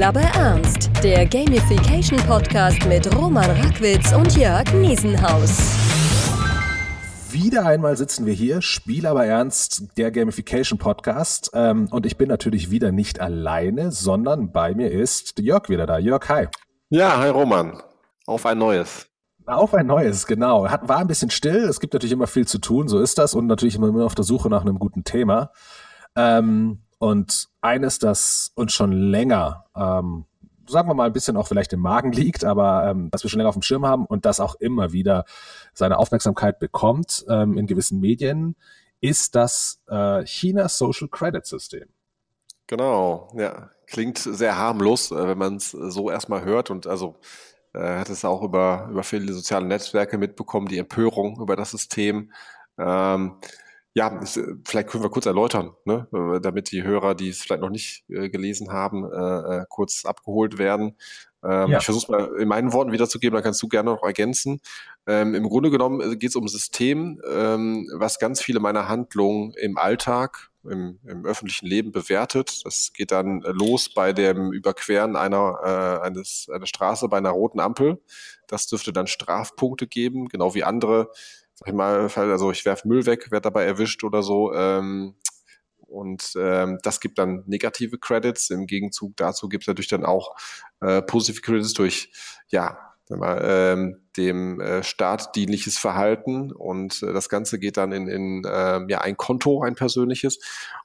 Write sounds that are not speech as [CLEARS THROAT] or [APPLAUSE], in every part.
Spiel aber ernst. Der Gamification Podcast mit Roman Rackwitz und Jörg Niesenhaus. Wieder einmal sitzen wir hier, Spiel aber ernst, der Gamification Podcast. Ähm, und ich bin natürlich wieder nicht alleine, sondern bei mir ist Jörg wieder da. Jörg, hi. Ja, hi Roman. Auf ein neues. Auf ein neues, genau. Hat, war ein bisschen still. Es gibt natürlich immer viel zu tun, so ist das. Und natürlich immer auf der Suche nach einem guten Thema. Ähm, und eines, das uns schon länger, ähm, sagen wir mal, ein bisschen auch vielleicht im Magen liegt, aber ähm, das wir schon länger auf dem Schirm haben und das auch immer wieder seine Aufmerksamkeit bekommt ähm, in gewissen Medien, ist das äh, China Social Credit System. Genau, ja. Klingt sehr harmlos, äh, wenn man es so erstmal hört und also äh, hat es auch über, über viele soziale Netzwerke mitbekommen, die Empörung über das System. Ähm, ja, es, äh, vielleicht können wir kurz erläutern, ne? Äh, damit die Hörer, die es vielleicht noch nicht äh, gelesen haben, äh, äh kurz abgeholt werden. Ähm, ja. Ich versuche mal in meinen Worten wiederzugeben, dann kannst du gerne noch ergänzen. Ähm, Im Grunde genommen geht es um ein System, ähm, was ganz viele meiner Handlungen im Alltag, im, im, öffentlichen Leben bewertet. Das geht dann los bei dem Überqueren einer, äh, eines, einer Straße bei einer roten Ampel. Das dürfte dann Strafpunkte geben, genau wie andere sag ich mal, also ich werfe Müll weg, werde dabei erwischt oder so. Ähm, und ähm, das gibt dann negative Credits. Im Gegenzug dazu gibt es natürlich dann auch äh, positive Credits durch, ja, mal, ähm, dem äh, Staat dienliches Verhalten und äh, das Ganze geht dann in, in äh, ja, ein Konto, ein persönliches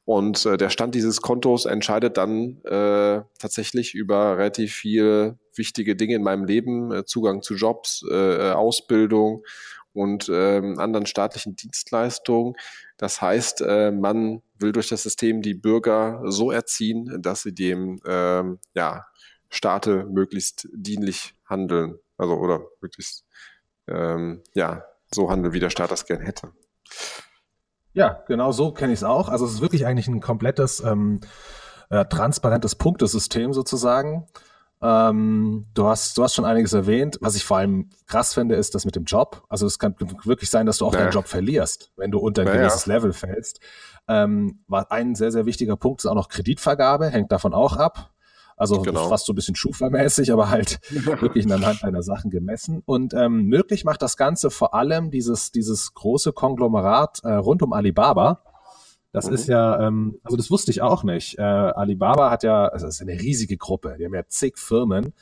und äh, der Stand dieses Kontos entscheidet dann äh, tatsächlich über relativ viele wichtige Dinge in meinem Leben, äh, Zugang zu Jobs, äh, Ausbildung und ähm, anderen staatlichen Dienstleistungen. Das heißt, äh, man will durch das System die Bürger so erziehen, dass sie dem ähm, ja, Staate möglichst dienlich handeln. Also oder möglichst ähm, ja, so handeln, wie der Staat das gern hätte. Ja, genau so kenne ich es auch. Also es ist wirklich eigentlich ein komplettes ähm, äh, transparentes Punktesystem sozusagen. Ähm, du, hast, du hast schon einiges erwähnt. Was ich vor allem krass finde, ist das mit dem Job. Also es kann wirklich sein, dass du auch naja. deinen Job verlierst, wenn du unter ein naja. gewisses Level fällst. Ähm, war ein sehr, sehr wichtiger Punkt ist auch noch Kreditvergabe, hängt davon auch ab. Also genau. fast so ein bisschen Schufa-mäßig, aber halt [LAUGHS] wirklich anhand deiner Sachen gemessen. Und ähm, möglich macht das Ganze vor allem dieses, dieses große Konglomerat äh, rund um Alibaba das mhm. ist ja, ähm, also das wusste ich auch nicht. Äh, Alibaba hat ja, also das ist eine riesige Gruppe, die haben ja zig Firmen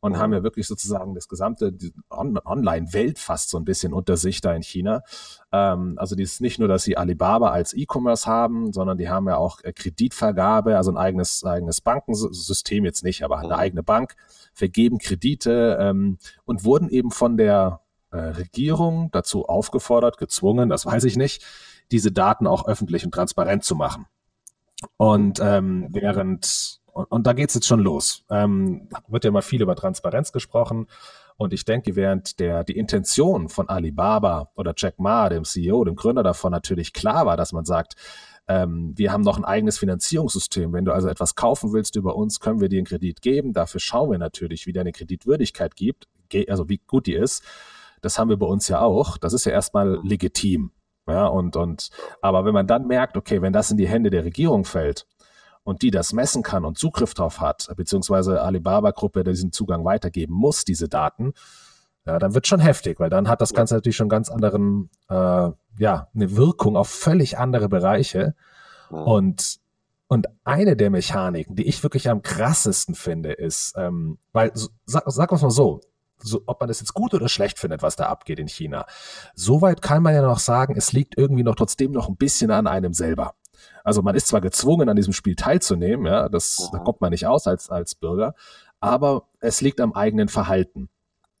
und mhm. haben ja wirklich sozusagen das gesamte On Online-Welt fast so ein bisschen unter sich da in China. Ähm, also die ist nicht nur, dass sie Alibaba als E-Commerce haben, sondern die haben ja auch äh, Kreditvergabe, also ein eigenes, eigenes Bankensystem jetzt nicht, aber eine mhm. eigene Bank, vergeben Kredite ähm, und wurden eben von der äh, Regierung dazu aufgefordert, gezwungen, das weiß ich nicht, diese Daten auch öffentlich und transparent zu machen. Und ähm, während, und, und da geht's jetzt schon los, ähm, wird ja mal viel über Transparenz gesprochen. Und ich denke, während der, die Intention von Alibaba oder Jack Ma, dem CEO, dem Gründer davon, natürlich klar war, dass man sagt, ähm, wir haben noch ein eigenes Finanzierungssystem. Wenn du also etwas kaufen willst über uns, können wir dir einen Kredit geben. Dafür schauen wir natürlich, wie deine Kreditwürdigkeit gibt, also wie gut die ist. Das haben wir bei uns ja auch. Das ist ja erstmal legitim. Ja, und, und, aber wenn man dann merkt, okay, wenn das in die Hände der Regierung fällt und die das messen kann und Zugriff drauf hat, beziehungsweise Alibaba-Gruppe diesen Zugang weitergeben muss, diese Daten, ja, dann wird schon heftig, weil dann hat das Ganze natürlich schon ganz anderen, äh, ja, eine Wirkung auf völlig andere Bereiche. Und, und eine der Mechaniken, die ich wirklich am krassesten finde, ist, ähm, weil, sag, sag mal so, so, ob man das jetzt gut oder schlecht findet, was da abgeht in China. Soweit kann man ja noch sagen, es liegt irgendwie noch trotzdem noch ein bisschen an einem selber. Also man ist zwar gezwungen, an diesem Spiel teilzunehmen, ja, das, da kommt man nicht aus als, als Bürger, aber es liegt am eigenen Verhalten.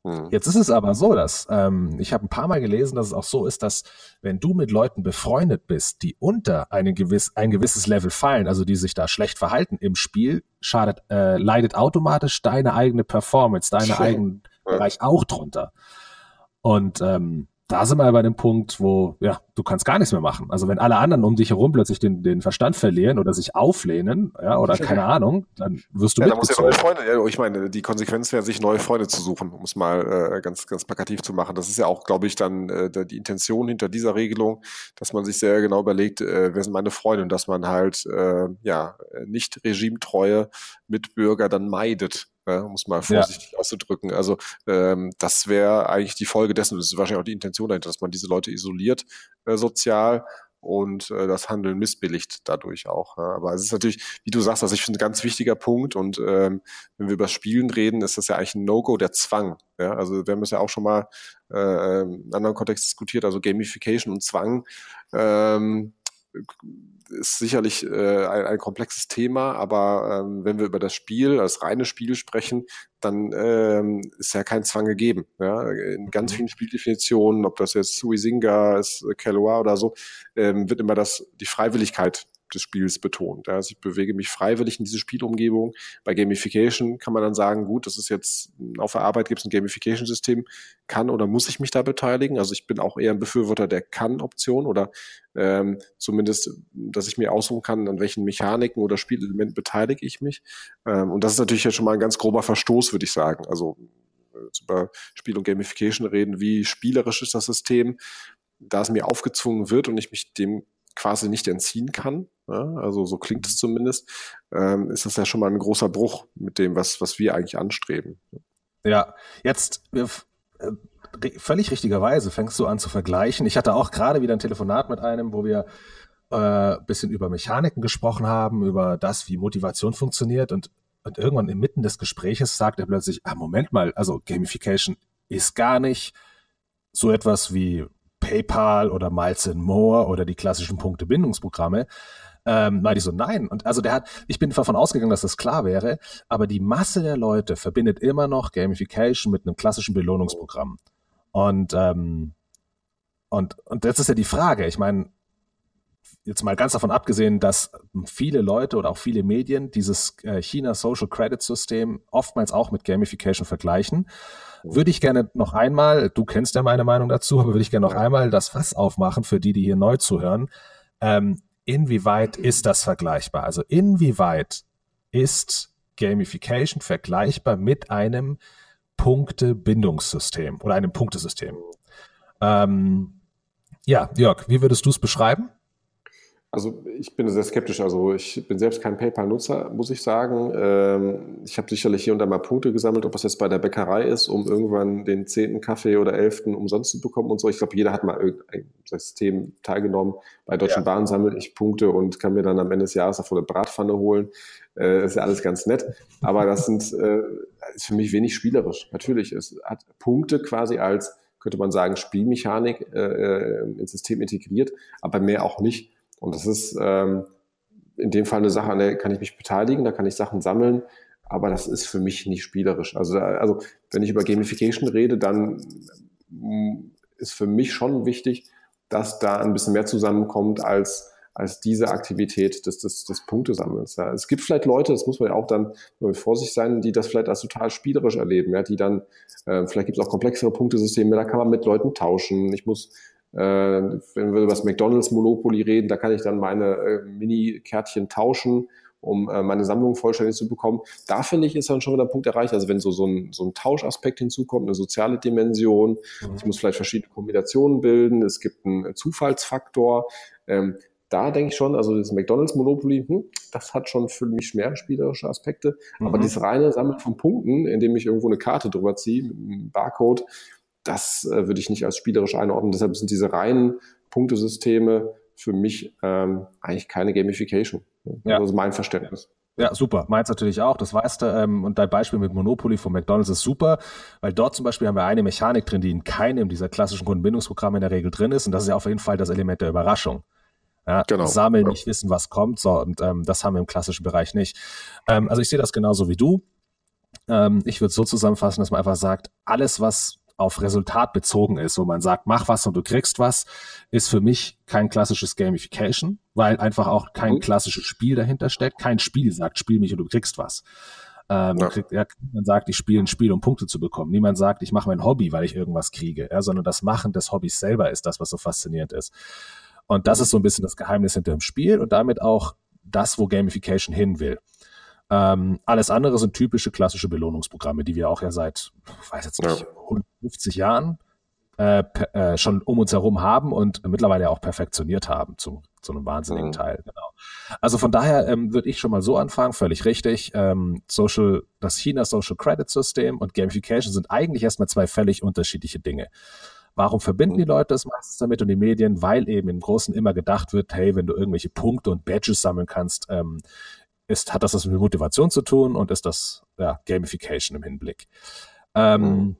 Mhm. Jetzt ist es aber so, dass ähm, ich habe ein paar Mal gelesen, dass es auch so ist, dass wenn du mit Leuten befreundet bist, die unter einen gewiss, ein gewisses Level fallen, also die sich da schlecht verhalten im Spiel, schadet, äh, leidet automatisch deine eigene Performance, deine eigenen Bereich auch drunter. Und ähm, da sind wir bei dem Punkt, wo, ja, du kannst gar nichts mehr machen. Also wenn alle anderen um dich herum plötzlich den, den Verstand verlieren oder sich auflehnen, ja, oder keine Ahnung, dann wirst du ja, mitgezogen. Da muss ja neue Freunde, ja, ich meine, die Konsequenz wäre, sich neue Freunde zu suchen, um es mal äh, ganz, ganz plakativ zu machen. Das ist ja auch, glaube ich, dann äh, die Intention hinter dieser Regelung, dass man sich sehr genau überlegt, äh, wer sind meine Freunde und dass man halt, äh, ja, nicht regimetreue Mitbürger dann meidet ja, um es mal vorsichtig ja. auszudrücken. Also ähm, das wäre eigentlich die Folge dessen, das ist wahrscheinlich auch die Intention dahinter, dass man diese Leute isoliert äh, sozial und äh, das Handeln missbilligt dadurch auch. Ja. Aber es ist natürlich, wie du sagst, also ich finde ein ganz wichtiger Punkt und ähm, wenn wir über Spielen reden, ist das ja eigentlich ein No-Go, der Zwang. Ja. Also wir haben es ja auch schon mal äh, in anderen Kontext diskutiert, also Gamification und Zwang. Ähm, ist sicherlich äh, ein, ein komplexes Thema, aber ähm, wenn wir über das Spiel, das reine Spiel sprechen, dann ähm, ist ja kein Zwang gegeben. Ja? In ganz mhm. vielen Spieldefinitionen, ob das jetzt Suizinga ist, Kelloa oder so, ähm, wird immer das die Freiwilligkeit des Spiels betont. Also ich bewege mich freiwillig in diese Spielumgebung. Bei Gamification kann man dann sagen, gut, das ist jetzt auf der Arbeit gibt es ein Gamification-System, kann oder muss ich mich da beteiligen? Also ich bin auch eher ein Befürworter der Kann-Option oder ähm, zumindest, dass ich mir aussuchen kann, an welchen Mechaniken oder Spielelementen beteilige ich mich. Ähm, und das ist natürlich jetzt schon mal ein ganz grober Verstoß, würde ich sagen. Also äh, über Spiel und Gamification reden, wie spielerisch ist das System, da es mir aufgezwungen wird und ich mich dem quasi nicht entziehen kann, ja, also so klingt es zumindest, ähm, ist das ja schon mal ein großer Bruch mit dem, was, was wir eigentlich anstreben. Ja, jetzt äh, völlig richtigerweise fängst du an zu vergleichen. Ich hatte auch gerade wieder ein Telefonat mit einem, wo wir äh, bisschen über Mechaniken gesprochen haben, über das, wie Motivation funktioniert und, und irgendwann inmitten des Gespräches sagt er plötzlich, ah, Moment mal, also Gamification ist gar nicht so etwas wie PayPal oder Miles More oder die klassischen Punkte-Bindungsprogramme. Ähm, meinte ich so, nein. Und also der hat, ich bin davon ausgegangen, dass das klar wäre, aber die Masse der Leute verbindet immer noch Gamification mit einem klassischen Belohnungsprogramm. Und, ähm, und, und das ist ja die Frage. Ich meine, jetzt mal ganz davon abgesehen, dass viele Leute oder auch viele Medien dieses äh, China Social Credit System oftmals auch mit Gamification vergleichen würde ich gerne noch einmal, du kennst ja meine Meinung dazu, aber würde ich gerne noch einmal das Fass aufmachen für die, die hier neu zuhören. Ähm, inwieweit ist das vergleichbar? Also inwieweit ist Gamification vergleichbar mit einem Punktebindungssystem oder einem Punktesystem? Ähm, ja, Jörg, wie würdest du es beschreiben? Also ich bin sehr skeptisch. Also ich bin selbst kein PayPal-Nutzer, muss ich sagen. Ähm, ich habe sicherlich hier und da mal Punkte gesammelt, ob es jetzt bei der Bäckerei ist, um irgendwann den zehnten Kaffee oder elften umsonst zu bekommen und so. Ich glaube, jeder hat mal irgendein System teilgenommen. Bei Deutschen ja. Bahn sammle ich Punkte und kann mir dann am Ende des Jahres davor eine Bratpfanne holen. Äh, ist ja alles ganz nett. Aber das sind, äh, ist für mich wenig spielerisch. Natürlich, es hat Punkte quasi als, könnte man sagen, Spielmechanik äh ins System integriert, aber mehr auch nicht. Und das ist ähm, in dem Fall eine Sache, an der kann ich mich beteiligen, da kann ich Sachen sammeln, aber das ist für mich nicht spielerisch. Also, also wenn ich über Gamification rede, dann mm, ist für mich schon wichtig, dass da ein bisschen mehr zusammenkommt als als diese Aktivität des, des, des Punktesammelns. Ja. Es gibt vielleicht Leute, das muss man ja auch dann mit Vorsicht sein, die das vielleicht als total spielerisch erleben, ja, die dann, äh, vielleicht gibt es auch komplexere Punktesysteme, da kann man mit Leuten tauschen. Ich muss äh, wenn wir über das McDonalds Monopoly reden, da kann ich dann meine äh, Mini-Kärtchen tauschen, um äh, meine Sammlung vollständig zu bekommen. Da finde ich, ist dann schon wieder ein Punkt erreicht. Also wenn so, so, ein, so ein Tauschaspekt hinzukommt, eine soziale Dimension, mhm. ich muss vielleicht verschiedene Kombinationen bilden, es gibt einen Zufallsfaktor. Ähm, da denke ich schon, also das McDonalds Monopoly, hm, das hat schon für mich mehr spielerische Aspekte. Mhm. Aber dieses reine Sammeln von Punkten, indem ich irgendwo eine Karte drüber ziehe, mit einem Barcode, das äh, würde ich nicht als spielerisch einordnen. Deshalb sind diese reinen Punktesysteme für mich ähm, eigentlich keine Gamification. Ja. Das ist mein Verständnis. Ja, super. Meins natürlich auch, das weißt du. Ähm, und dein Beispiel mit Monopoly von McDonalds ist super, weil dort zum Beispiel haben wir eine Mechanik drin, die in keinem dieser klassischen Kundenbindungsprogramme in der Regel drin ist. Und das ist ja auf jeden Fall das Element der Überraschung. Ja, genau. Sammeln, nicht wissen, was kommt. So, und ähm, das haben wir im klassischen Bereich nicht. Ähm, also ich sehe das genauso wie du. Ähm, ich würde es so zusammenfassen, dass man einfach sagt, alles, was auf Resultat bezogen ist, wo man sagt, mach was und du kriegst was, ist für mich kein klassisches Gamification, weil einfach auch kein mhm. klassisches Spiel dahinter steckt. Kein Spiel sagt, spiel mich und du kriegst was. Ähm, ja. kriegt, ja, niemand sagt, ich spiele ein Spiel, um Punkte zu bekommen. Niemand sagt, ich mache mein Hobby, weil ich irgendwas kriege, ja, sondern das Machen des Hobbys selber ist das, was so faszinierend ist. Und das ist so ein bisschen das Geheimnis hinter dem Spiel und damit auch das, wo Gamification hin will. Ähm, alles andere sind typische klassische Belohnungsprogramme, die wir auch ja seit, ich weiß jetzt nicht, ja. 150 Jahren äh, äh, schon um uns herum haben und mittlerweile auch perfektioniert haben zu, zu einem wahnsinnigen mhm. Teil. Genau. Also von daher ähm, würde ich schon mal so anfangen, völlig richtig. Ähm, Social, das China Social Credit System und Gamification sind eigentlich erstmal zwei völlig unterschiedliche Dinge. Warum verbinden die. Leute es meistens damit und die Medien? Weil eben im Großen immer gedacht wird, hey, wenn du irgendwelche Punkte und Badges sammeln kannst, ähm, ist, hat das was mit Motivation zu tun und ist das ja, Gamification im Hinblick. Ähm, mhm.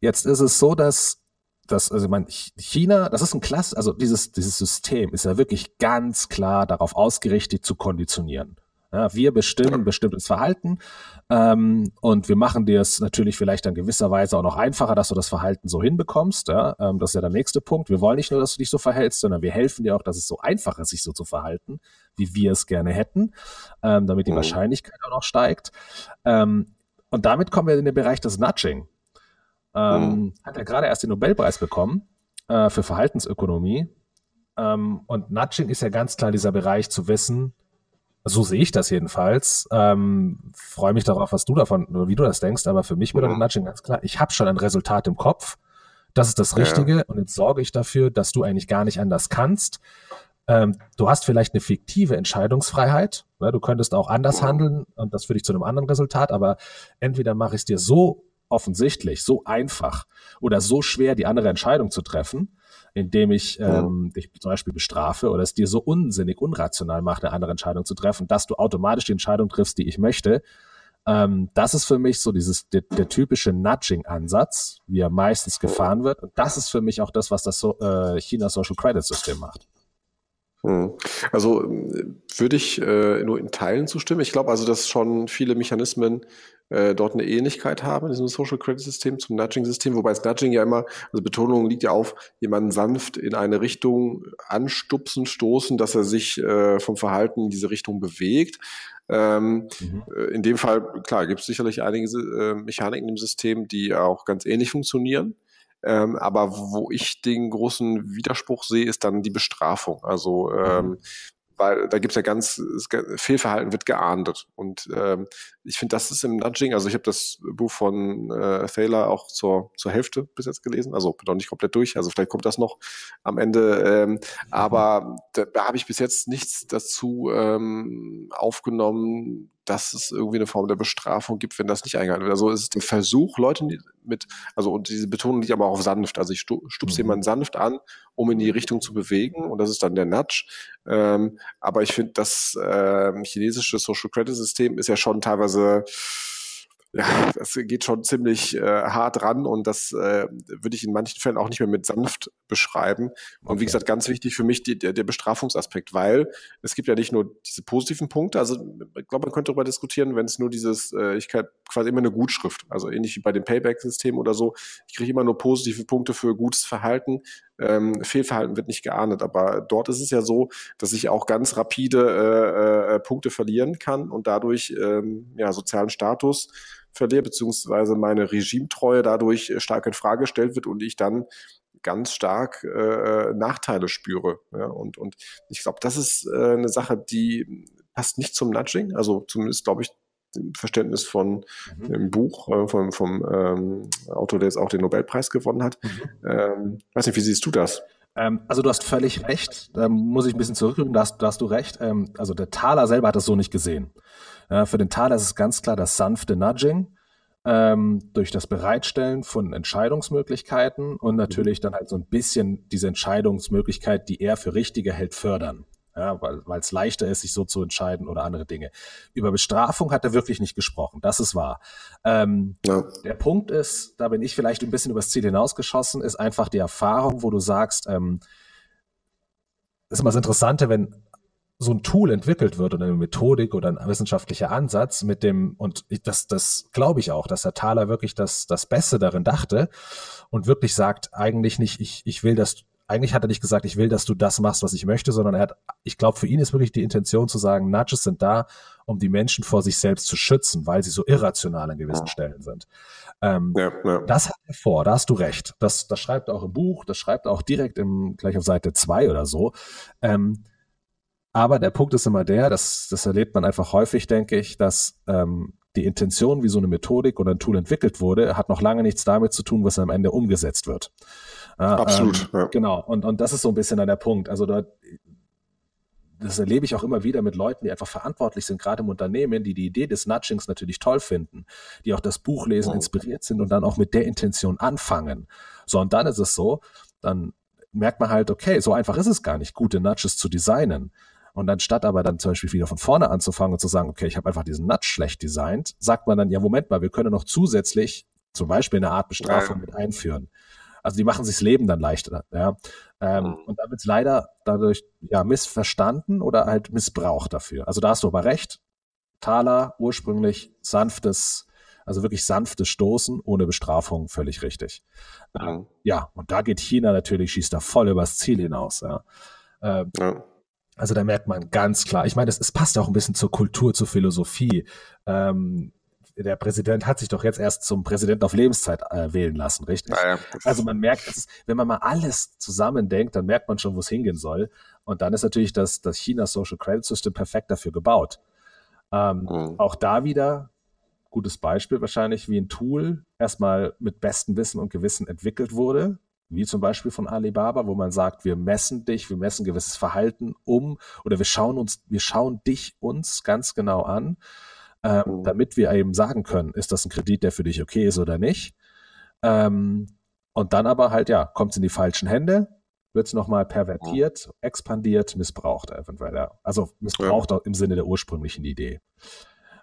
Jetzt ist es so, dass das, also man, China, das ist ein Klasse, also dieses, dieses System ist ja wirklich ganz klar darauf ausgerichtet zu konditionieren. Ja, wir bestimmen bestimmtes Verhalten ähm, und wir machen dir es natürlich vielleicht in gewisser Weise auch noch einfacher, dass du das Verhalten so hinbekommst. Ja? Ähm, das ist ja der nächste Punkt. Wir wollen nicht nur, dass du dich so verhältst, sondern wir helfen dir auch, dass es so einfach ist, sich so zu verhalten, wie wir es gerne hätten, ähm, damit die oh. Wahrscheinlichkeit auch noch steigt. Ähm, und damit kommen wir in den Bereich des Nudging. Ähm, mhm. Hat er gerade erst den Nobelpreis bekommen äh, für Verhaltensökonomie. Ähm, und Nudging ist ja ganz klar dieser Bereich zu wissen, so sehe ich das jedenfalls. Ähm, Freue mich darauf, was du davon, wie du das denkst, aber für mich bedeutet mhm. Nudging ganz klar, ich habe schon ein Resultat im Kopf. Das ist das Richtige ja. und jetzt sorge ich dafür, dass du eigentlich gar nicht anders kannst. Ähm, du hast vielleicht eine fiktive Entscheidungsfreiheit. Ne? Du könntest auch anders mhm. handeln und das führt dich zu einem anderen Resultat, aber entweder mache ich es dir so offensichtlich, so einfach oder so schwer, die andere Entscheidung zu treffen, indem ich ähm, dich zum Beispiel bestrafe oder es dir so unsinnig, unrational macht, eine andere Entscheidung zu treffen, dass du automatisch die Entscheidung triffst, die ich möchte. Ähm, das ist für mich so dieses der, der typische Nudging-Ansatz, wie er meistens gefahren wird. Und das ist für mich auch das, was das so, äh, China Social Credit System macht. Hm. Also würde ich äh, nur in Teilen zustimmen. Ich glaube also, dass schon viele Mechanismen äh, dort eine Ähnlichkeit haben in diesem Social Credit System zum Nudging-System, wobei das Nudging ja immer, also Betonung liegt ja auf, jemanden sanft in eine Richtung anstupsen, stoßen, dass er sich äh, vom Verhalten in diese Richtung bewegt. Ähm, mhm. Äh, in dem Fall, klar, gibt es sicherlich einige äh, Mechaniken im System, die auch ganz ähnlich funktionieren. Ähm, aber wo ich den großen Widerspruch sehe, ist dann die Bestrafung. Also ähm, mhm weil da gibt es ja ganz, Fehlverhalten wird geahndet. Und ähm, ich finde, das ist im Nudging, also ich habe das Buch von äh, Thaler auch zur, zur Hälfte bis jetzt gelesen, also noch nicht komplett durch, also vielleicht kommt das noch am Ende. Ähm, aber da, da habe ich bis jetzt nichts dazu ähm, aufgenommen, dass es irgendwie eine Form der Bestrafung gibt, wenn das nicht eingehalten wird. Also es ist der Versuch, Leute mit, also und diese Betonung liegt aber auch auf sanft. Also ich stupse mhm. jemanden sanft an, um in die Richtung zu bewegen und das ist dann der Nudge. Ähm, aber ich finde, das äh, chinesische Social Credit System ist ja schon teilweise ja, das geht schon ziemlich äh, hart ran und das äh, würde ich in manchen Fällen auch nicht mehr mit sanft beschreiben. Und okay. wie gesagt, ganz wichtig für mich die, der, der Bestrafungsaspekt, weil es gibt ja nicht nur diese positiven Punkte, also ich glaube, man könnte darüber diskutieren, wenn es nur dieses, äh, ich kann quasi immer eine Gutschrift, also ähnlich wie bei dem Payback-System oder so, ich kriege immer nur positive Punkte für gutes Verhalten, ähm, Fehlverhalten wird nicht geahndet. Aber dort ist es ja so, dass ich auch ganz rapide äh, äh, Punkte verlieren kann und dadurch ähm, ja, sozialen Status verliere, beziehungsweise meine Regimetreue dadurch stark in Frage gestellt wird und ich dann ganz stark äh, Nachteile spüre. Ja, und, und ich glaube, das ist äh, eine Sache, die passt nicht zum Nudging. Also zumindest glaube ich, Verständnis von mhm. dem Buch äh, vom, vom ähm, Autor, der jetzt auch den Nobelpreis gewonnen hat. Mhm. Ähm, weiß nicht, wie siehst du das? Ähm, also du hast völlig recht. Da muss ich ein bisschen zurückrücken, da hast, da hast du recht. Ähm, also der Thaler selber hat das so nicht gesehen. Für den Thaler ist es ganz klar das sanfte Nudging ähm, durch das Bereitstellen von Entscheidungsmöglichkeiten und natürlich dann halt so ein bisschen diese Entscheidungsmöglichkeit, die er für richtiger hält, fördern ja, weil es leichter ist, sich so zu entscheiden oder andere Dinge. Über Bestrafung hat er wirklich nicht gesprochen, das ist wahr. Ähm, ja. Der Punkt ist, da bin ich vielleicht ein bisschen übers Ziel hinausgeschossen, ist einfach die Erfahrung, wo du sagst, ähm, ist immer das Interessante, wenn so ein Tool entwickelt wird oder eine Methodik oder ein wissenschaftlicher Ansatz mit dem, und das, das glaube ich auch, dass der Thaler wirklich das, das Beste darin dachte und wirklich sagt, eigentlich nicht, ich, ich will, dass eigentlich hat er nicht gesagt, ich will, dass du das machst, was ich möchte, sondern er hat, ich glaube, für ihn ist wirklich die Intention zu sagen, Nudges sind da, um die Menschen vor sich selbst zu schützen, weil sie so irrational an gewissen Stellen sind. Ähm, ja, ja. Das hat er vor, da hast du recht. Das, das schreibt er auch im Buch, das schreibt er auch direkt im, gleich auf Seite zwei oder so. Ähm, aber der Punkt ist immer der, das, das erlebt man einfach häufig, denke ich, dass ähm, die Intention, wie so eine Methodik oder ein Tool entwickelt wurde, hat noch lange nichts damit zu tun, was am Ende umgesetzt wird. Absolut. Ähm, ja. Genau. Und, und das ist so ein bisschen dann der Punkt. Also dort, das erlebe ich auch immer wieder mit Leuten, die einfach verantwortlich sind, gerade im Unternehmen, die die Idee des Nudgings natürlich toll finden, die auch das Buch lesen, inspiriert sind und dann auch mit der Intention anfangen. So, und dann ist es so, dann merkt man halt, okay, so einfach ist es gar nicht, gute Nudges zu designen. Und anstatt aber dann zum Beispiel wieder von vorne anzufangen und zu sagen, okay, ich habe einfach diesen Nudge schlecht designt, sagt man dann, ja, Moment mal, wir können noch zusätzlich zum Beispiel eine Art Bestrafung ja. mit einführen. Also die machen sich das Leben dann leichter. Ja? Ähm, mhm. Und dann wird es leider dadurch ja missverstanden oder halt missbraucht dafür. Also da hast du aber recht. Thaler ursprünglich sanftes, also wirklich sanftes Stoßen ohne Bestrafung, völlig richtig. Mhm. Ähm, ja, und da geht China natürlich, schießt da voll übers Ziel hinaus. Ja. Ähm, ja. Also da merkt man ganz klar, ich meine, es, es passt auch ein bisschen zur Kultur, zur Philosophie. Ähm, der Präsident hat sich doch jetzt erst zum Präsidenten auf Lebenszeit äh, wählen lassen, richtig? Ja, also man merkt, dass, wenn man mal alles zusammendenkt, dann merkt man schon, wo es hingehen soll. Und dann ist natürlich das, das China Social Credit System perfekt dafür gebaut. Ähm, mhm. Auch da wieder gutes Beispiel wahrscheinlich, wie ein Tool erstmal mit bestem Wissen und Gewissen entwickelt wurde, wie zum Beispiel von Alibaba, wo man sagt, wir messen dich, wir messen gewisses Verhalten um oder wir schauen uns, wir schauen dich uns ganz genau an ähm, mhm. damit wir eben sagen können, ist das ein Kredit, der für dich okay ist oder nicht. Ähm, und dann aber halt, ja, kommt es in die falschen Hände, wird es nochmal pervertiert, mhm. expandiert, missbraucht eventuell. Ja. Also missbraucht ja. im Sinne der ursprünglichen Idee.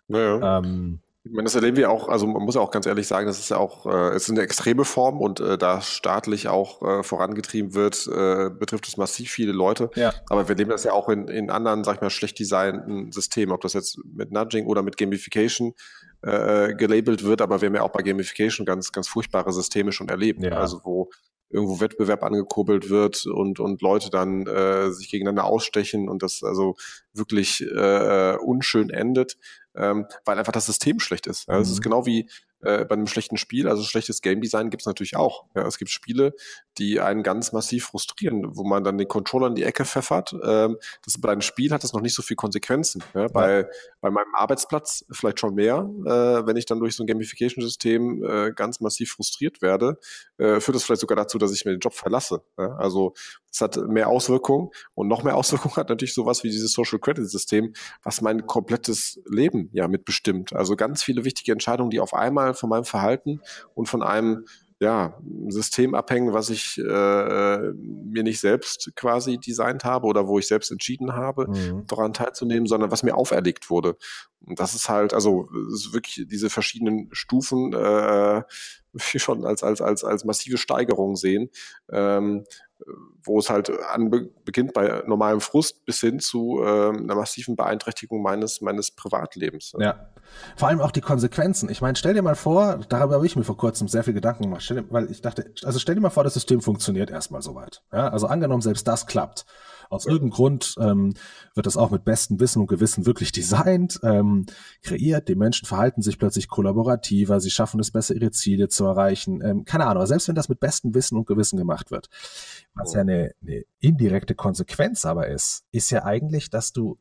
Naja. Ähm, ich meine, das erleben wir auch, also man muss auch ganz ehrlich sagen, das ist ja auch, äh, es ist eine extreme Form und äh, da staatlich auch äh, vorangetrieben wird, äh, betrifft es massiv viele Leute. Ja. Aber wir erleben das ja auch in, in anderen, sag ich mal, schlecht designten Systemen, ob das jetzt mit Nudging oder mit Gamification äh, gelabelt wird, aber wir haben ja auch bei Gamification ganz, ganz furchtbare Systeme schon erlebt. Ja. Also wo irgendwo Wettbewerb angekurbelt wird und, und Leute dann äh, sich gegeneinander ausstechen und das also wirklich äh, unschön endet, ähm, weil einfach das System schlecht ist. Ja, es ist mhm. genau wie äh, bei einem schlechten Spiel, also schlechtes Game Design gibt es natürlich auch. Ja, es gibt Spiele, die einen ganz massiv frustrieren, wo man dann den Controller in die Ecke pfeffert. Ähm, das bei einem Spiel hat das noch nicht so viel Konsequenzen. Ja, bei. Bei meinem Arbeitsplatz vielleicht schon mehr, äh, wenn ich dann durch so ein Gamification-System äh, ganz massiv frustriert werde, äh, führt das vielleicht sogar dazu, dass ich mir den Job verlasse. Ja? Also das hat mehr Auswirkungen und noch mehr [LAUGHS] Auswirkungen hat natürlich sowas wie dieses Social Credit System, was mein komplettes Leben ja mitbestimmt. Also ganz viele wichtige Entscheidungen, die auf einmal von meinem Verhalten und von einem ja, System abhängen, was ich äh, mir nicht selbst quasi designt habe oder wo ich selbst entschieden habe, mhm. daran teilzunehmen, sondern was mir auferlegt wurde. Und das ist halt, also ist wirklich diese verschiedenen Stufen äh, [LAUGHS] schon als, als, als, als massive Steigerung sehen. Ähm, wo es halt an, beginnt bei normalem Frust bis hin zu äh, einer massiven Beeinträchtigung meines, meines Privatlebens. Ja. Vor allem auch die Konsequenzen. Ich meine, stell dir mal vor, darüber habe ich mir vor kurzem sehr viel Gedanken gemacht, dir, weil ich dachte, also stell dir mal vor, das System funktioniert erstmal soweit. Ja, also angenommen, selbst das klappt. Aus irgendeinem Grund ähm, wird das auch mit bestem Wissen und Gewissen wirklich [LAUGHS] designt, ähm, kreiert. Die Menschen verhalten sich plötzlich kollaborativer, sie schaffen es besser, ihre Ziele zu erreichen. Ähm, keine Ahnung, aber selbst wenn das mit bestem Wissen und Gewissen gemacht wird, was ja eine, eine indirekte Konsequenz aber ist, ist ja eigentlich, dass du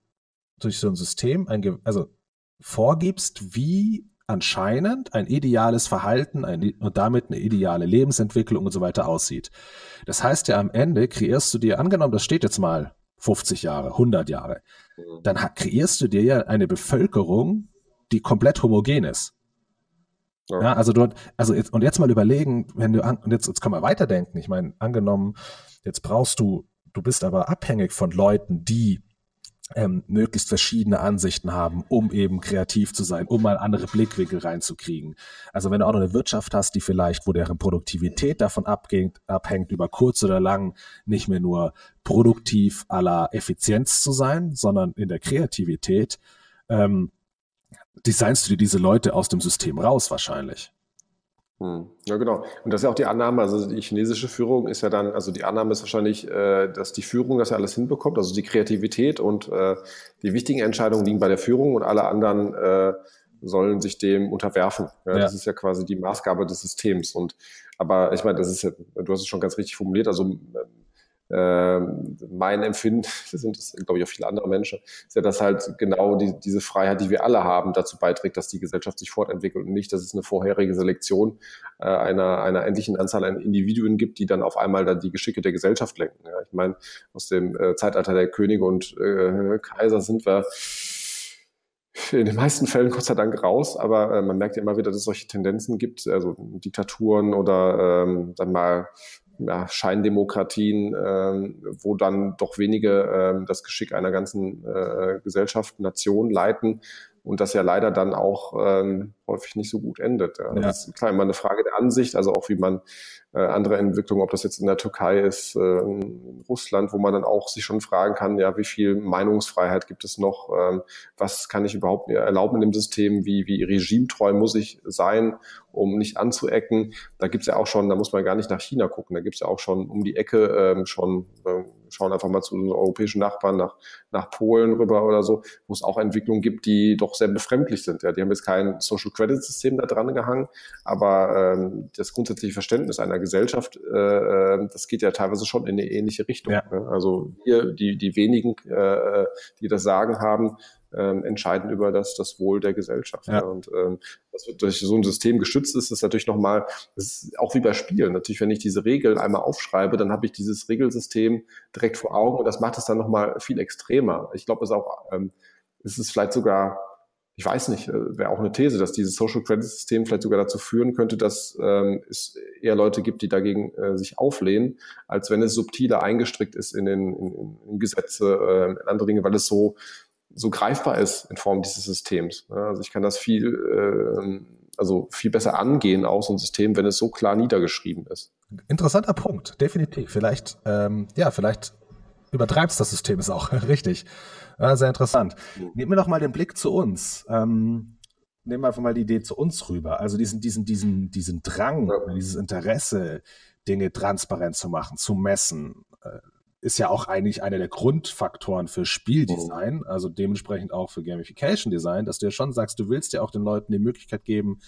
durch so ein System ein, also vorgibst, wie anscheinend ein ideales Verhalten ein, und damit eine ideale Lebensentwicklung und so weiter aussieht. Das heißt ja am Ende kreierst du dir, angenommen, das steht jetzt mal 50 Jahre, 100 Jahre, mhm. dann kreierst du dir ja eine Bevölkerung, die komplett homogen ist. Ja, ja also dort, also jetzt, und jetzt mal überlegen, wenn du, und jetzt, jetzt kann man weiterdenken. Ich meine, angenommen, jetzt brauchst du, du bist aber abhängig von Leuten, die ähm, möglichst verschiedene Ansichten haben, um eben kreativ zu sein, um mal andere Blickwinkel reinzukriegen. Also wenn du auch noch eine Wirtschaft hast, die vielleicht, wo deren Produktivität davon abgeht, abhängt, über kurz oder lang nicht mehr nur produktiv aller Effizienz zu sein, sondern in der Kreativität, ähm, designst du dir diese Leute aus dem System raus wahrscheinlich. Hm. Ja, genau. Und das ist ja auch die Annahme, also die chinesische Führung ist ja dann, also die Annahme ist wahrscheinlich, äh, dass die Führung das ja alles hinbekommt, also die Kreativität und äh, die wichtigen Entscheidungen liegen bei der Führung und alle anderen äh, sollen sich dem unterwerfen. Ja, ja. Das ist ja quasi die Maßgabe des Systems. Und aber ich meine, das ist ja, du hast es schon ganz richtig formuliert, also mein Empfinden, [LAUGHS] das sind das, glaube ich, auch viele andere Menschen, ist ja, dass halt genau die, diese Freiheit, die wir alle haben, dazu beiträgt, dass die Gesellschaft sich fortentwickelt und nicht, dass es eine vorherige Selektion äh, einer, einer endlichen Anzahl an Individuen gibt, die dann auf einmal dann die Geschicke der Gesellschaft lenken. Ja, ich meine, aus dem äh, Zeitalter der Könige und äh, Kaiser sind wir in den meisten Fällen Gott sei Dank raus, aber äh, man merkt ja immer wieder, dass es solche Tendenzen gibt, also Diktaturen oder ähm, dann mal ja, Scheindemokratien, ähm, wo dann doch wenige ähm, das Geschick einer ganzen äh, Gesellschaft, Nation leiten und das ja leider dann auch ähm, häufig nicht so gut endet. Ja. ja. Das ist klar immer eine Frage der Ansicht, also auch wie man äh, andere Entwicklungen, ob das jetzt in der Türkei ist, äh, in Russland, wo man dann auch sich schon fragen kann, ja, wie viel Meinungsfreiheit gibt es noch, ähm, was kann ich überhaupt erlauben in dem System, wie, wie regimetreu muss ich sein, um nicht anzuecken. Da gibt's ja auch schon, da muss man gar nicht nach China gucken, da gibt's ja auch schon um die Ecke ähm, schon äh, schauen einfach mal zu unseren europäischen Nachbarn nach, nach Polen rüber oder so, wo es auch Entwicklungen gibt, die doch sehr befremdlich sind. Ja, die haben jetzt kein Social Credit System da dran gehangen, aber ähm, das grundsätzliche Verständnis einer Gesellschaft, äh, äh, das geht ja teilweise schon in eine ähnliche Richtung. Ja. Ne? Also hier die, die wenigen, äh, die das Sagen haben, ähm, entscheiden über das, das Wohl der Gesellschaft. Ja. Und ähm, das wird durch so ein System geschützt ist, ist natürlich nochmal, das ist auch wie bei Spielen. Natürlich, wenn ich diese Regeln einmal aufschreibe, dann habe ich dieses Regelsystem direkt vor Augen und das macht es dann nochmal viel extremer. Ich glaube, es ist auch, ähm, es ist vielleicht sogar ich weiß nicht, äh, wäre auch eine These, dass dieses Social Credit System vielleicht sogar dazu führen könnte, dass ähm, es eher Leute gibt, die dagegen äh, sich auflehnen, als wenn es subtiler eingestrickt ist in den in, in Gesetze, äh, in andere Dinge, weil es so so greifbar ist in Form dieses Systems. Also ich kann das viel, äh, also viel besser angehen aus einem System, wenn es so klar niedergeschrieben ist. Interessanter Punkt, definitiv. Vielleicht, ähm, ja, vielleicht übertreibst das System ist auch [LAUGHS] richtig. Ja, sehr interessant. Nehmen wir doch mal den Blick zu uns. Ähm, nehmen wir einfach mal die Idee zu uns rüber. Also diesen, diesen, diesen, diesen Drang, dieses Interesse, Dinge transparent zu machen, zu messen, äh, ist ja auch eigentlich einer der Grundfaktoren für Spieldesign, oh. also dementsprechend auch für Gamification Design, dass du ja schon sagst, du willst ja auch den Leuten die Möglichkeit geben,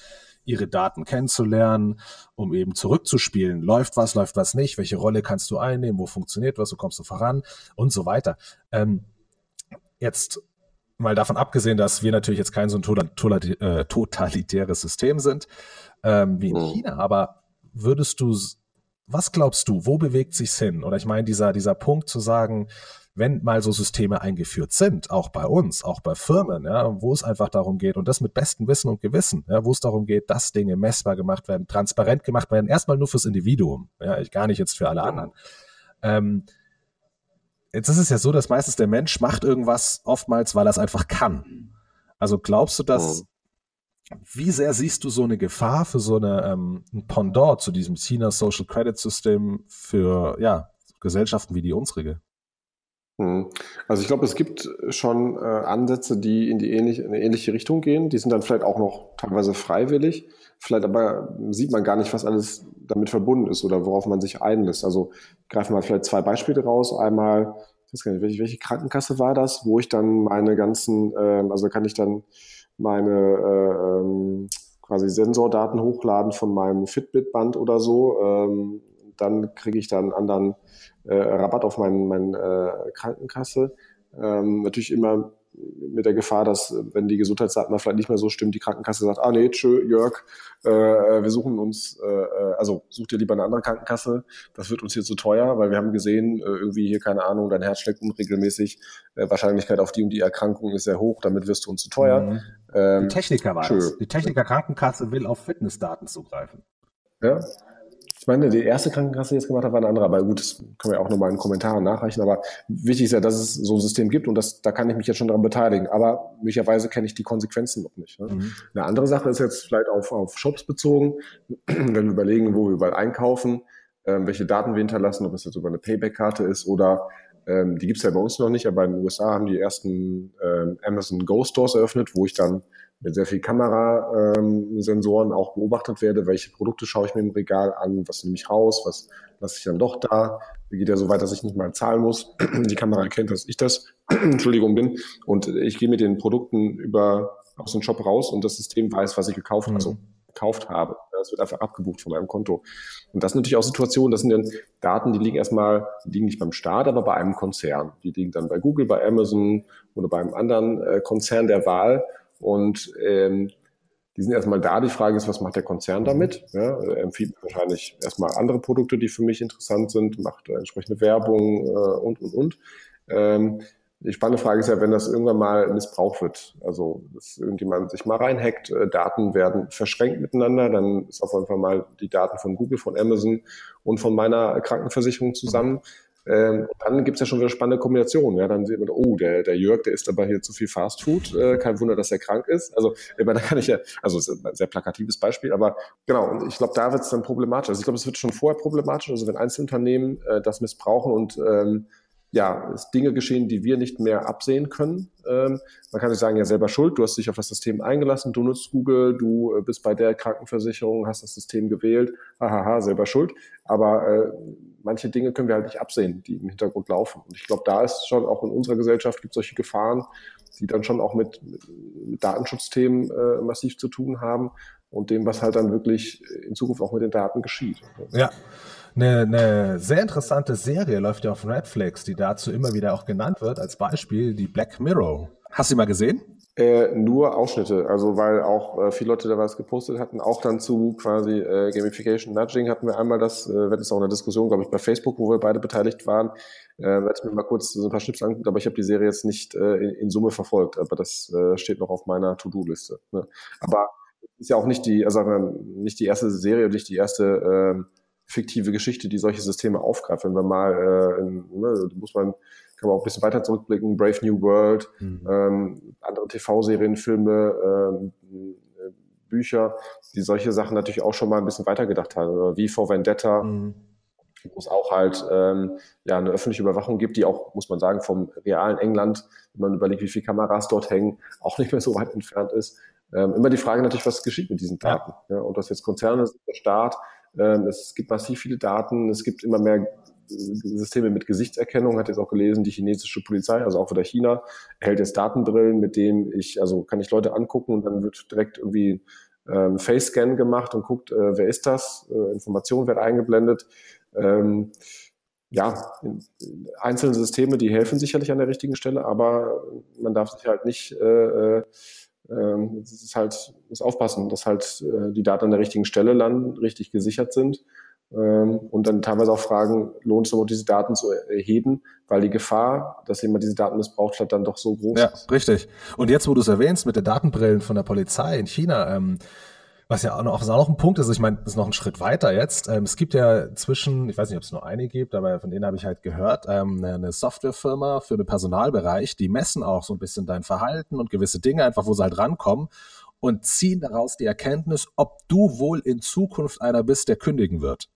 ihre Daten kennenzulernen, um eben zurückzuspielen. Läuft was, läuft was nicht, welche Rolle kannst du einnehmen, wo funktioniert was, wo kommst du voran und so weiter. Ähm, jetzt mal davon abgesehen, dass wir natürlich jetzt kein so ein äh, totalitäres System sind ähm, wie in oh. China, aber würdest du was glaubst du, wo bewegt sich's hin? Oder ich meine, dieser, dieser Punkt zu sagen, wenn mal so Systeme eingeführt sind, auch bei uns, auch bei Firmen, ja, wo es einfach darum geht, und das mit bestem Wissen und Gewissen, ja, wo es darum geht, dass Dinge messbar gemacht werden, transparent gemacht werden, erstmal nur fürs Individuum, ja, gar nicht jetzt für alle anderen. Ähm, jetzt ist es ja so, dass meistens der Mensch macht irgendwas oftmals, weil er es einfach kann. Also glaubst du, dass wie sehr siehst du so eine Gefahr für so eine, ähm, ein Pendant zu diesem China Social Credit System für ja, Gesellschaften wie die unsrige? Hm. Also ich glaube, es gibt schon äh, Ansätze, die in die ähnliche, in eine ähnliche Richtung gehen. Die sind dann vielleicht auch noch teilweise freiwillig. Vielleicht aber sieht man gar nicht, was alles damit verbunden ist oder worauf man sich einlässt. Also greifen wir vielleicht zwei Beispiele raus. Einmal, ich weiß gar nicht, welche, welche Krankenkasse war das, wo ich dann meine ganzen, äh, also kann ich dann meine äh, ähm, quasi Sensordaten hochladen von meinem Fitbit-Band oder so. Ähm, dann kriege ich dann einen anderen äh, Rabatt auf meine mein, äh, Krankenkasse. Ähm, natürlich immer mit der Gefahr, dass wenn die Gesundheitsdaten mal vielleicht nicht mehr so stimmen, die Krankenkasse sagt, ah nee, tschö, Jörg, äh, wir suchen uns, äh, äh, also such dir lieber eine andere Krankenkasse, das wird uns hier zu teuer, weil wir haben gesehen, äh, irgendwie hier, keine Ahnung, dein Herz schlägt unregelmäßig, äh, Wahrscheinlichkeit auf die und die Erkrankung ist sehr hoch, damit wirst du uns zu teuer. Mhm. Ähm, die Techniker war tschö. das. Die Techniker Krankenkasse will auf Fitnessdaten zugreifen. Ja, meine, die erste Krankenkasse, die jetzt gemacht hat, war eine andere. Aber gut, das können wir auch nochmal in Kommentaren nachreichen. Aber wichtig ist ja, dass es so ein System gibt und das, da kann ich mich jetzt schon daran beteiligen. Aber möglicherweise kenne ich die Konsequenzen noch nicht. Ne? Mhm. Eine andere Sache ist jetzt vielleicht auf, auf Shops bezogen. [CLEARS THROAT] Wenn wir überlegen, wo wir überall einkaufen, ähm, welche Daten wir hinterlassen, ob es jetzt über eine Payback-Karte ist oder ähm, die gibt's ja bei uns noch nicht, aber in den USA haben die ersten ähm, Amazon Go Stores eröffnet, wo ich dann mit sehr viel Kamerasensoren ähm, auch beobachtet werde, welche Produkte schaue ich mir im Regal an, was nehme ich raus, was lasse ich dann doch da, wie geht ja so weit, dass ich nicht mal zahlen muss. [CLEARS THROAT] Die Kamera erkennt, dass ich das, [CLEARS THROAT] Entschuldigung, bin und ich gehe mit den Produkten über aus dem Shop raus und das System weiß, was ich gekauft, mhm. also gekauft habe. Das wird einfach abgebucht von meinem Konto. Und das sind natürlich auch Situationen, das sind dann Daten, die liegen erstmal, die liegen nicht beim Staat, aber bei einem Konzern. Die liegen dann bei Google, bei Amazon oder bei einem anderen äh, Konzern der Wahl. Und ähm, die sind erstmal da. Die Frage ist, was macht der Konzern damit? Ja, er empfiehlt wahrscheinlich erstmal andere Produkte, die für mich interessant sind, macht äh, entsprechende Werbung äh, und, und, und. Ähm, die spannende Frage ist ja, wenn das irgendwann mal missbraucht wird, also dass irgendjemand sich mal reinhackt, äh, Daten werden verschränkt miteinander, dann ist auf jeden Fall mal die Daten von Google, von Amazon und von meiner Krankenversicherung zusammen. Ähm, dann gibt's ja schon wieder spannende Kombinationen. Ja, dann sieht man, oh, der, der Jörg, der isst aber hier zu viel Fast Food. Äh, kein Wunder, dass er krank ist. Also, ich meine, da kann ich ja, also ein sehr plakatives Beispiel, aber genau, und ich glaube, da wird's dann problematisch. Also ich glaube, es wird schon vorher problematisch. Also wenn Einzelunternehmen äh, das missbrauchen und ähm, ja, es Dinge geschehen, die wir nicht mehr absehen können. Ähm, man kann sich sagen, ja, selber schuld, du hast dich auf das System eingelassen, du nutzt Google, du äh, bist bei der Krankenversicherung, hast das System gewählt, hahaha, selber schuld. Aber äh, manche Dinge können wir halt nicht absehen, die im Hintergrund laufen. Und ich glaube, da ist schon auch in unserer Gesellschaft gibt es solche Gefahren, die dann schon auch mit, mit Datenschutzthemen äh, massiv zu tun haben und dem, was halt dann wirklich in Zukunft auch mit den Daten geschieht. Ja. Eine, eine sehr interessante Serie läuft ja auf Netflix, die dazu immer wieder auch genannt wird, als Beispiel die Black Mirror. Hast du sie mal gesehen? Äh, nur Ausschnitte, also weil auch äh, viele Leute da was gepostet hatten, auch dann zu quasi äh, Gamification Nudging hatten wir einmal das, äh, wird es auch eine Diskussion, glaube ich, bei Facebook, wo wir beide beteiligt waren, äh, werde ich mir mal kurz so ein paar Schnips angucken, aber ich habe die Serie jetzt nicht äh, in, in Summe verfolgt, aber das äh, steht noch auf meiner To-Do-Liste. Ne? Aber ist ja auch nicht die, also nicht die erste Serie und nicht die erste äh, fiktive Geschichte, die solche Systeme aufgreift. Wenn wir mal, äh, in, ne, muss man, kann man auch ein bisschen weiter zurückblicken, Brave New World, mhm. ähm, andere TV-Serien, Filme, ähm, äh, Bücher, die solche Sachen natürlich auch schon mal ein bisschen weitergedacht haben. Wie vor Vendetta, mhm. wo es auch halt ähm, ja eine öffentliche Überwachung gibt, die auch, muss man sagen, vom realen England, wenn man überlegt, wie viele Kameras dort hängen, auch nicht mehr so weit entfernt ist. Ähm, immer die Frage natürlich, was geschieht mit diesen Daten? Ja. ja und das jetzt Konzerne, der Staat, es gibt massiv viele Daten, es gibt immer mehr äh, Systeme mit Gesichtserkennung, hat jetzt auch gelesen, die chinesische Polizei, also auch wieder China, erhält jetzt Datenbrillen, mit denen ich, also kann ich Leute angucken und dann wird direkt irgendwie ähm, Face-Scan gemacht und guckt, äh, wer ist das, äh, Informationen werden eingeblendet. Ähm, ja, einzelne Systeme, die helfen sicherlich an der richtigen Stelle, aber man darf sich halt nicht äh, äh ähm, es ist halt, muss aufpassen, dass halt äh, die Daten an der richtigen Stelle landen, richtig gesichert sind. Ähm, und dann teilweise auch fragen, lohnt es überhaupt, diese Daten zu erheben, weil die Gefahr, dass jemand diese Daten missbraucht hat, dann doch so groß ja, ist. Ja, richtig. Und jetzt, wo du es erwähnst mit den Datenbrillen von der Polizei in China, ähm, was ja auch noch, was auch noch ein Punkt ist, ich meine, das ist noch ein Schritt weiter jetzt. Ähm, es gibt ja zwischen, ich weiß nicht, ob es nur eine gibt, aber von denen habe ich halt gehört, ähm, eine Softwarefirma für den Personalbereich, die messen auch so ein bisschen dein Verhalten und gewisse Dinge, einfach wo sie halt rankommen und ziehen daraus die Erkenntnis, ob du wohl in Zukunft einer bist, der kündigen wird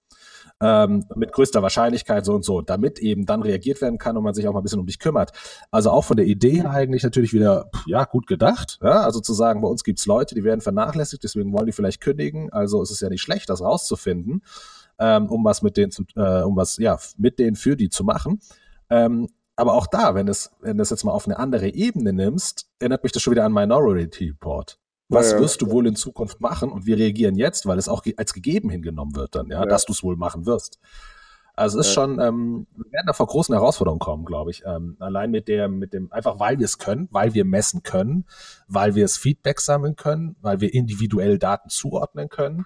ähm, mit größter Wahrscheinlichkeit so und so, damit eben dann reagiert werden kann und man sich auch mal ein bisschen um dich kümmert. Also auch von der Idee her eigentlich natürlich wieder, ja, gut gedacht. Ja? Also zu sagen, bei uns gibt's Leute, die werden vernachlässigt, deswegen wollen die vielleicht kündigen. Also es ist ja nicht schlecht, das rauszufinden, ähm, um was mit denen zu, äh, um was, ja, mit denen für die zu machen. Ähm, aber auch da, wenn es, wenn du es jetzt mal auf eine andere Ebene nimmst, erinnert mich das schon wieder an Minority Report. Was ja, wirst du wohl in Zukunft machen? Und wir reagieren jetzt, weil es auch als gegeben hingenommen wird dann, ja, dass du es wohl machen wirst. Also es ist schon, ähm, wir werden da vor großen Herausforderungen kommen, glaube ich. Ähm, allein mit der, mit dem, einfach weil wir es können, weil wir messen können, weil wir es Feedback sammeln können, weil wir individuell Daten zuordnen können.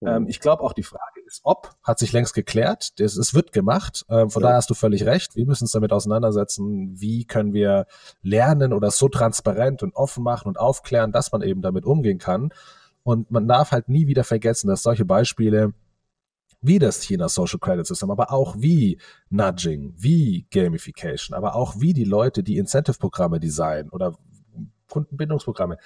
Ähm, mhm. ich glaube auch die Frage ist, ob, hat sich längst geklärt. Das, es wird gemacht. Ähm, von ja. daher hast du völlig recht. Wir müssen uns damit auseinandersetzen, wie können wir lernen oder so transparent und offen machen und aufklären, dass man eben damit umgehen kann. Und man darf halt nie wieder vergessen, dass solche Beispiele wie das China Social Credit System, aber auch wie Nudging, wie Gamification, aber auch wie die Leute die Incentive-Programme designen oder Kundenbindungsprogramme,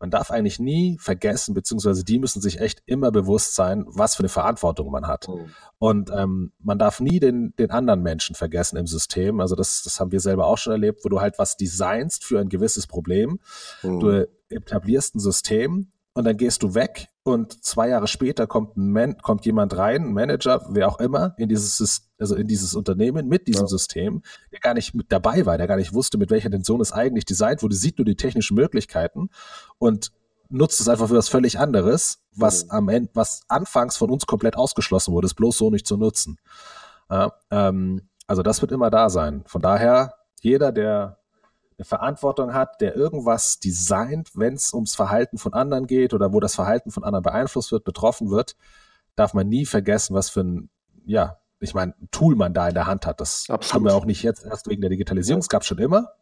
man darf eigentlich nie vergessen, beziehungsweise die müssen sich echt immer bewusst sein, was für eine Verantwortung man hat. Mhm. Und ähm, man darf nie den, den anderen Menschen vergessen im System. Also das, das haben wir selber auch schon erlebt, wo du halt was designst für ein gewisses Problem. Mhm. Du etablierst ein System und dann gehst du weg und zwei Jahre später kommt, ein Man kommt jemand rein, ein Manager, wer auch immer, in dieses, also in dieses Unternehmen mit diesem ja. System, der gar nicht mit dabei war, der gar nicht wusste, mit welcher Intention es eigentlich designt wurde, sieht nur die technischen Möglichkeiten und nutzt es einfach für was völlig anderes, was mhm. am Ende, was anfangs von uns komplett ausgeschlossen wurde, ist bloß so nicht zu nutzen. Ja, ähm, also das wird immer da sein. Von daher, jeder, der eine Verantwortung hat, der irgendwas designt, wenn es ums Verhalten von anderen geht oder wo das Verhalten von anderen beeinflusst wird, betroffen wird, darf man nie vergessen, was für ein, ja, ich meine, Tool man da in der Hand hat. Das Absolut. haben wir auch nicht jetzt erst wegen der Digitalisierung, es gab schon immer,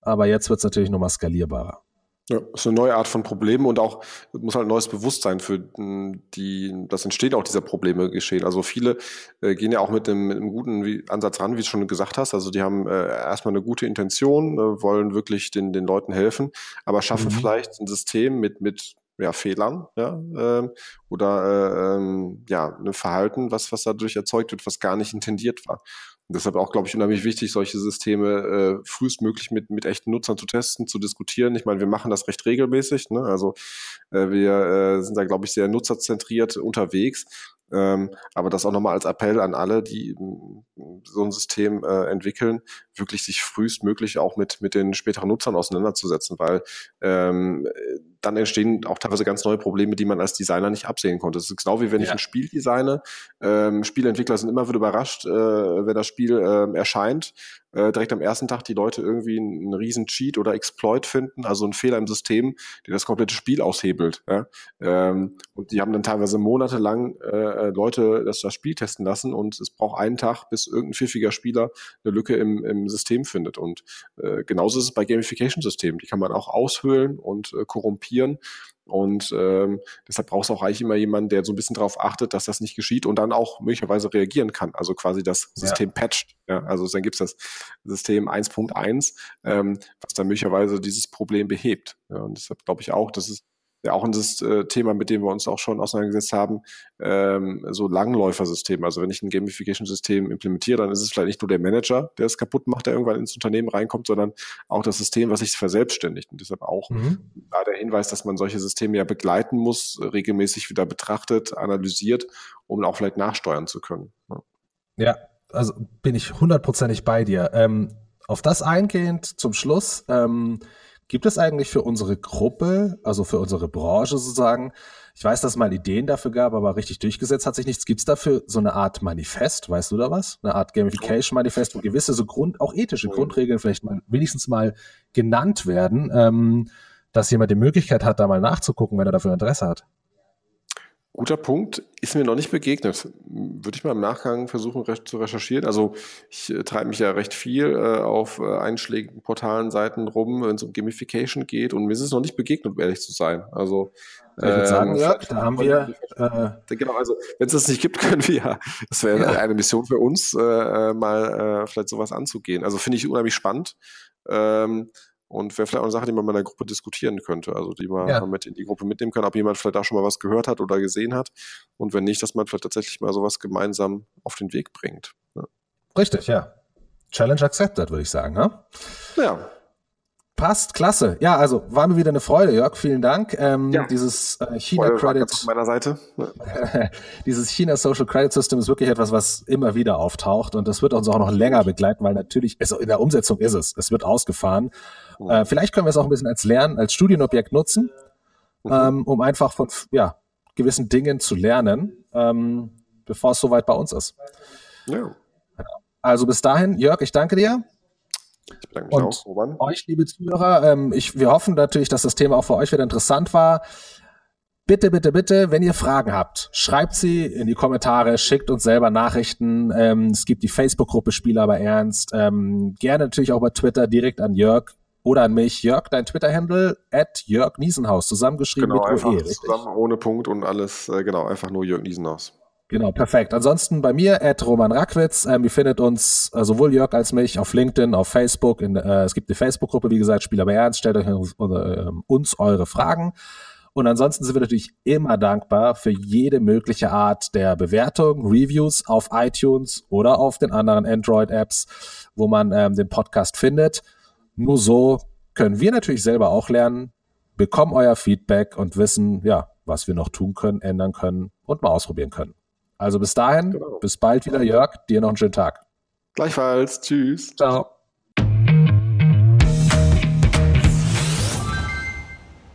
aber jetzt wird es natürlich nochmal skalierbarer. Ja, ist eine neue Art von Problemen und auch muss halt ein neues Bewusstsein für die, das entsteht auch dieser Probleme geschehen. Also viele äh, gehen ja auch mit einem, mit einem guten Ansatz ran, wie du schon gesagt hast. Also die haben äh, erstmal eine gute Intention, äh, wollen wirklich den, den Leuten helfen, aber schaffen mhm. vielleicht ein System mit, mit ja, Fehlern, ja, äh, oder äh, ähm, ja, ein Verhalten, was, was dadurch erzeugt wird, was gar nicht intendiert war. Und deshalb auch, glaube ich, unheimlich wichtig, solche Systeme äh, frühestmöglich mit, mit echten Nutzern zu testen, zu diskutieren. Ich meine, wir machen das recht regelmäßig. Ne? Also äh, wir äh, sind da, glaube ich, sehr nutzerzentriert unterwegs. Ähm, aber das auch nochmal als Appell an alle, die so ein System äh, entwickeln, wirklich sich frühestmöglich auch mit, mit den späteren Nutzern auseinanderzusetzen, weil ähm, dann entstehen auch teilweise ganz neue Probleme, die man als Designer nicht absehen konnte. Es ist genau wie wenn ja. ich ein Spiel designe. Ähm, Spieleentwickler sind immer wieder überrascht, äh, wenn das Spiel äh, erscheint äh, direkt am ersten Tag die Leute irgendwie einen, einen riesen Cheat oder Exploit finden, also einen Fehler im System, der das komplette Spiel aushebelt. Ja? Ähm, und die haben dann teilweise monatelang äh, Leute das, das Spiel testen lassen und es braucht einen Tag, bis irgendein pfiffiger Spieler eine Lücke im, im System findet. Und äh, genauso ist es bei Gamification-Systemen. Die kann man auch aushöhlen und äh, korrumpieren. Und ähm, deshalb brauchst du auch eigentlich immer jemanden, der so ein bisschen darauf achtet, dass das nicht geschieht und dann auch möglicherweise reagieren kann. Also quasi das System ja. patcht. Ja, also dann gibt's das System 1.1, ähm, was dann möglicherweise dieses Problem behebt. Ja, und deshalb glaube ich auch, dass es ja auch ein äh, Thema, mit dem wir uns auch schon auseinandergesetzt haben, ähm, so Langläufersystem. Also wenn ich ein Gamification-System implementiere, dann ist es vielleicht nicht nur der Manager, der es kaputt macht, der irgendwann ins Unternehmen reinkommt, sondern auch das System, was sich verselbstständigt. Und deshalb auch mhm. da der Hinweis, dass man solche Systeme ja begleiten muss, regelmäßig wieder betrachtet, analysiert, um auch vielleicht nachsteuern zu können. Ja, ja also bin ich hundertprozentig bei dir. Ähm, auf das eingehend zum Schluss, ähm, Gibt es eigentlich für unsere Gruppe, also für unsere Branche sozusagen, ich weiß, dass es mal Ideen dafür gab, aber richtig durchgesetzt hat sich nichts. Gibt es dafür so eine Art Manifest, weißt du da was? Eine Art Gamification-Manifest, wo gewisse so Grund, auch ethische Grundregeln vielleicht mal wenigstens mal genannt werden, ähm, dass jemand die Möglichkeit hat, da mal nachzugucken, wenn er dafür Interesse hat. Guter Punkt, ist mir noch nicht begegnet. Würde ich mal im Nachgang versuchen recht zu recherchieren. Also ich äh, treibe mich ja recht viel äh, auf äh, einschlägigen Portalen, Seiten rum, wenn es um Gamification geht und mir ist es noch nicht begegnet, um ehrlich zu sein. Also ich würde sagen, ähm, ja, da haben wir. Äh, genau, also wenn es das nicht gibt, [LAUGHS] können wir ja, das wäre ja. eine Mission für uns, äh, äh, mal äh, vielleicht sowas anzugehen. Also finde ich unheimlich spannend. Ähm, und wäre vielleicht auch eine Sache, die man in der Gruppe diskutieren könnte. Also die man ja. mit in die Gruppe mitnehmen kann, ob jemand vielleicht da schon mal was gehört hat oder gesehen hat. Und wenn nicht, dass man vielleicht tatsächlich mal sowas gemeinsam auf den Weg bringt. Ja. Richtig, ja. Challenge accepted, würde ich sagen. Ne? Ja. Passt, klasse. Ja, also war mir wieder eine Freude, Jörg. Vielen Dank. Ähm, ja. Dieses äh, China Freude Credit. Auf meiner Seite. [LAUGHS] dieses China Social Credit System ist wirklich etwas, was immer wieder auftaucht und das wird uns auch noch länger begleiten, weil natürlich, also in der Umsetzung ist es. Es wird ausgefahren. Mhm. Äh, vielleicht können wir es auch ein bisschen als Lernen, als Studienobjekt nutzen, mhm. ähm, um einfach von ja, gewissen Dingen zu lernen, ähm, bevor es soweit bei uns ist. Ja. Also bis dahin, Jörg, ich danke dir. Ich bedanke mich und auch, Roman. Euch, liebe Zuhörer, ähm, ich, wir hoffen natürlich, dass das Thema auch für euch wieder interessant war. Bitte, bitte, bitte, wenn ihr Fragen habt, schreibt sie in die Kommentare, schickt uns selber Nachrichten. Ähm, es gibt die Facebook-Gruppe Spieler aber ernst. Ähm, gerne natürlich auch bei Twitter direkt an Jörg oder an mich. Jörg, dein Twitter-Handle at Jörg Niesenhaus, zusammengeschrieben genau, mit OE, richtig? Zusammen ohne Punkt und alles, äh, genau, einfach nur Jörg Niesenhaus. Genau, perfekt. Ansonsten bei mir, Ed Roman Rackwitz. Ähm, ihr findet uns äh, sowohl Jörg als mich auf LinkedIn, auf Facebook. In, äh, es gibt die Facebook-Gruppe, wie gesagt, Spieler bei Ernst. Stellt euch äh, uns eure Fragen. Und ansonsten sind wir natürlich immer dankbar für jede mögliche Art der Bewertung, Reviews auf iTunes oder auf den anderen Android-Apps, wo man ähm, den Podcast findet. Nur so können wir natürlich selber auch lernen, bekommen euer Feedback und wissen, ja, was wir noch tun können, ändern können und mal ausprobieren können. Also bis dahin, genau. bis bald wieder, Jörg. Dir noch einen schönen Tag. Gleichfalls. Tschüss. Ciao.